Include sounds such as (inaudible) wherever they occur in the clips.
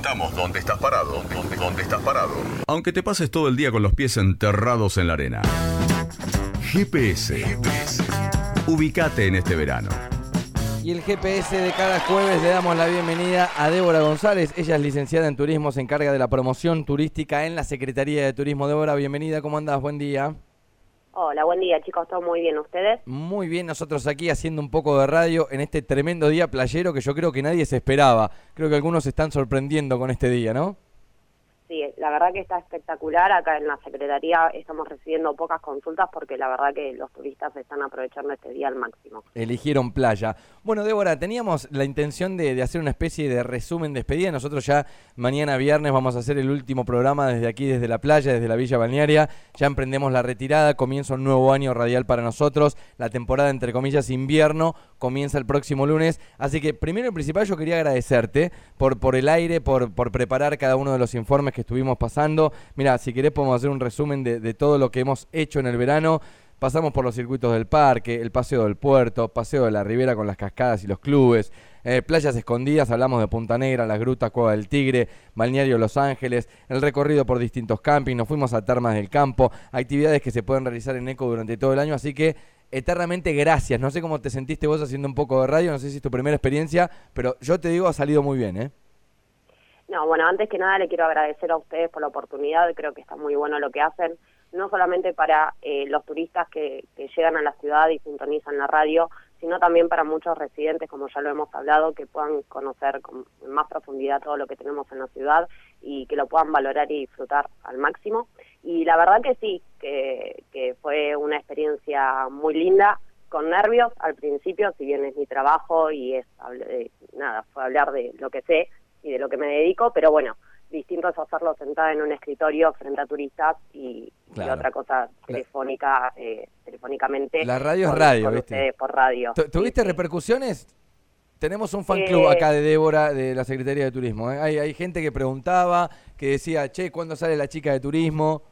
contamos dónde estás parado, dónde, dónde estás parado. Aunque te pases todo el día con los pies enterrados en la arena. GPS. GPS. Ubicate en este verano. Y el GPS de cada jueves le damos la bienvenida a Débora González. Ella es licenciada en turismo, se encarga de la promoción turística en la Secretaría de Turismo. Débora, bienvenida, ¿cómo andás? Buen día. Hola, buen día chicos, ¿todo muy bien ustedes? Muy bien, nosotros aquí haciendo un poco de radio en este tremendo día playero que yo creo que nadie se esperaba. Creo que algunos se están sorprendiendo con este día, ¿no? Sí, la verdad que está espectacular. Acá en la Secretaría estamos recibiendo pocas consultas porque la verdad que los turistas están aprovechando este día al máximo. Eligieron playa. Bueno, Débora, teníamos la intención de, hacer una especie de resumen de despedida. Nosotros ya mañana viernes vamos a hacer el último programa desde aquí, desde la playa, desde la Villa Balnearia. Ya emprendemos la retirada, comienza un nuevo año radial para nosotros. La temporada, entre comillas, invierno comienza el próximo lunes. Así que primero y principal yo quería agradecerte por, el aire, por preparar cada uno de los informes que estuvimos pasando. Mira, si querés podemos hacer un resumen de, todo lo que hemos hecho en el verano. Pasamos por los circuitos del parque, el paseo del puerto, paseo de la ribera con las cascadas y los clubes, eh, playas escondidas, hablamos de Punta Negra, las grutas, Cueva del Tigre, Balneario Los Ángeles, el recorrido por distintos campings, nos fuimos a Termas del Campo, actividades que se pueden realizar en ECO durante todo el año, así que eternamente gracias. No sé cómo te sentiste vos haciendo un poco de radio, no sé si es tu primera experiencia, pero yo te digo, ha salido muy bien, ¿eh? No, bueno, antes que nada le quiero agradecer a ustedes por la oportunidad, creo que está muy bueno lo que hacen, no solamente para eh, los turistas que, llegan a la ciudad y sintonizan la radio, sino también para muchos residentes, como ya lo hemos hablado, que puedan conocer con más profundidad todo lo que tenemos en la ciudad y que lo puedan valorar y disfrutar al máximo. Y la verdad que sí, que, que fue una experiencia muy linda, con nervios al principio, si bien es mi trabajo y es, eh, nada, fue hablar de lo que sé, y de lo que me dedico, pero bueno, distinto es hacerlo sentada en un escritorio frente a turistas y, otra cosa telefónica, eh, telefónicamente. La radio es radio, ¿viste? Por radio. ¿Tuviste repercusiones? Tenemos un fan club acá de Débora de la Secretaría de Turismo. ¿eh? Hay, hay gente que preguntaba, que decía, che, ¿cuándo sale la chica de turismo?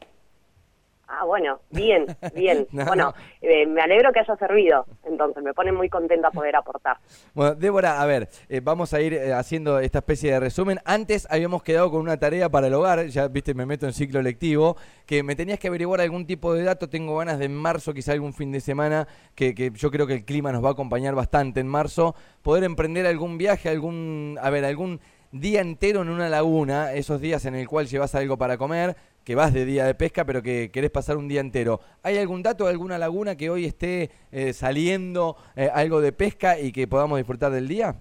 Ah, bueno, bien, (laughs) bien. bueno, eh, me alegro que haya servido, entonces me pone muy contenta poder aportar. Bueno, Débora, a ver, eh, vamos a ir eh, haciendo esta especie de resumen. Antes habíamos quedado con una tarea para el hogar, ya viste, me meto en ciclo lectivo, que me tenías que averiguar algún tipo de dato. Tengo ganas de en marzo, quizá algún fin de semana, que, que yo creo que el clima nos va a acompañar bastante en marzo, poder emprender algún viaje, algún, a ver, algún día entero en una laguna, esos días en el cual llevas algo para comer, que vas de día de pesca, pero que querés pasar un día entero. ¿Hay algún dato, alguna laguna que hoy esté eh, saliendo eh, algo de pesca y que podamos disfrutar del día?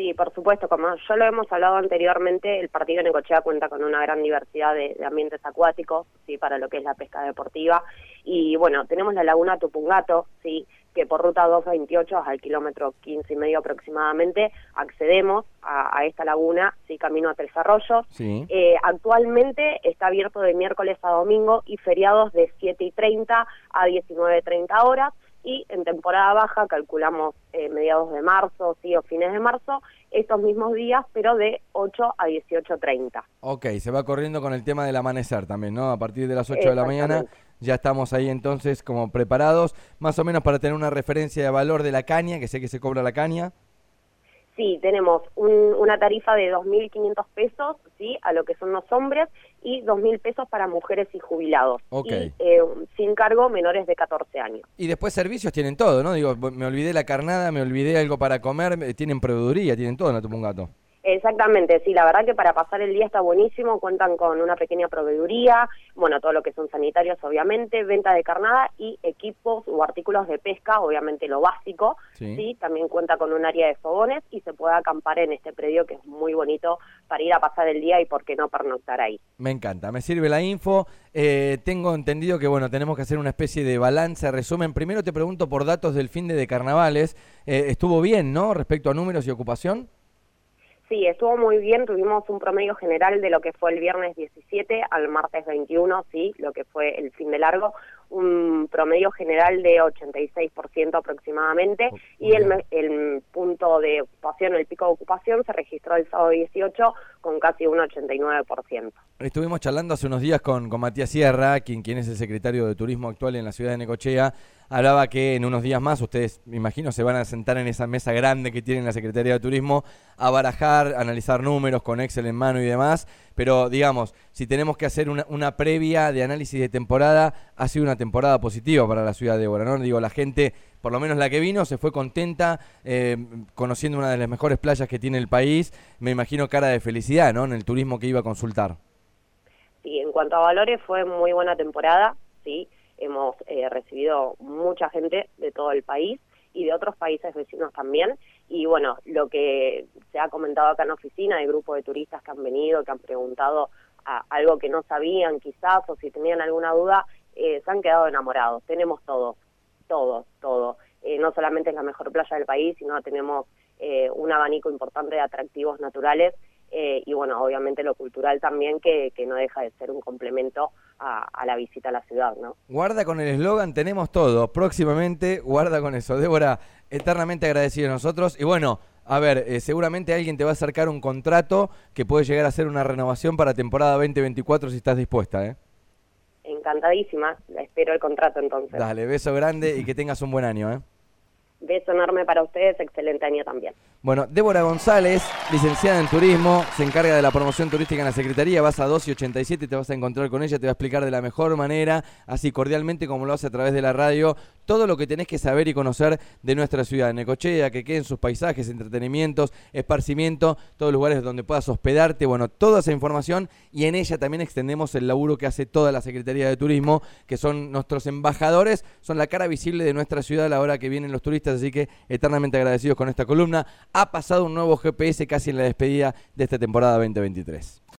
Sí, por supuesto, como ya lo hemos hablado anteriormente, el partido Necochea cuenta con una gran diversidad de, ambientes acuáticos, sí, para lo que es la pesca deportiva. Y bueno, tenemos la laguna Tupungato, sí, que por ruta 228 al kilómetro 15 y medio aproximadamente accedemos a, esta laguna, sí, camino a Tres Arroyos. Eh, actualmente está abierto de miércoles a domingo y feriados de 7 y 30 a 19 y 30 horas y en temporada baja calculamos eh, mediados de marzo, sí, o fines de marzo, estos mismos días, pero de 8 a 18.30. Ok, se va corriendo con el tema del amanecer también, ¿no? A partir de las 8 de la mañana ya estamos ahí entonces como preparados, más o menos para tener una referencia de valor de la caña, que sé que se cobra la caña. Sí, tenemos una tarifa de 2.500 pesos, ¿sí? A lo que son los hombres y 2.000 pesos para mujeres y jubilados. Ok. Y, eh, sin cargo menores de 14 años. Y después servicios tienen todo, ¿no? Digo, me olvidé la carnada, me olvidé algo para comer, tienen proveeduría, tienen todo en la Tupungato. Exactamente, sí, la verdad que para pasar el día está buenísimo, cuentan con una pequeña proveeduría, bueno, todo lo que son sanitarios obviamente, venta de carnada y equipos o artículos de pesca, obviamente lo básico, sí. también cuenta con un área de fogones y se puede acampar en este predio que es muy bonito para ir a pasar el día y por qué no pernoctar ahí. Me encanta, me sirve la info, eh, tengo entendido que bueno, tenemos que hacer una especie de balance, resumen, primero te pregunto por datos del fin de, de carnavales, eh, estuvo bien, ¿no? Respecto a números y ocupación. Sí, estuvo muy bien, tuvimos un promedio general de lo que fue el viernes 17 al martes 21, sí, lo que fue el fin de largo, un promedio general de 86% aproximadamente y el, el punto de ocupación, el pico de ocupación se registró el sábado 18 con casi un 89%. Estuvimos charlando hace unos días con, con Matías Sierra, quien, quien es el secretario de Turismo actual en la ciudad de Necochea, hablaba que en unos días más ustedes, me imagino, se van a sentar en esa mesa grande que tiene la Secretaría de Turismo a barajar, analizar números con Excel en mano y demás. Pero digamos, si tenemos que hacer una, previa de análisis de temporada, ha sido una temporada positiva para la ciudad de Ébora, ¿no? Digo, la gente, por lo menos la que vino, se fue contenta, eh, conociendo una de las mejores playas que tiene el país. Me imagino cara de felicidad, ¿no? En el turismo que iba a consultar. Sí, en cuanto a valores, fue muy buena temporada, sí hemos eh, recibido mucha gente de todo el país y de otros países vecinos también. Y bueno, lo que se ha comentado acá en la oficina, hay grupos de turistas que han venido, que han preguntado a algo que no sabían quizás o si tenían alguna duda, eh, se han quedado enamorados. Tenemos todo, todo, todo. Eh, no solamente es la mejor playa del país, sino tenemos un abanico importante de atractivos naturales eh, y bueno, obviamente lo cultural también que, que no deja de ser un complemento a, la visita a la ciudad, ¿no? Guarda con el eslogan, tenemos todo, próximamente, guarda con eso. Débora, eternamente agradecido a nosotros y bueno, a ver, eh, seguramente alguien te va a acercar un contrato que puede llegar a ser una renovación para temporada 2024 si estás dispuesta, ¿eh? Encantadísima, espero el contrato entonces. Dale, beso grande y que tengas un buen año, ¿eh? Beso enorme para ustedes, excelente año también. Bueno, Débora González, licenciada en turismo, se encarga de la promoción turística en la Secretaría, vas a 2 y 87, te vas a encontrar con ella, te va a explicar de la mejor manera, así cordialmente como lo hace a través de la radio, todo lo que tenés que saber y conocer de nuestra ciudad, Necochea, que queden sus paisajes, entretenimientos, esparcimiento, todos los lugares donde puedas hospedarte, bueno, toda esa información y en ella también extendemos el laburo que hace toda la Secretaría de Turismo, que son nuestros embajadores, son la cara visible de nuestra ciudad a la hora que vienen los turistas, así que eternamente agradecidos con esta columna ha pasado un nuevo GPS casi en la despedida de esta temporada 2023.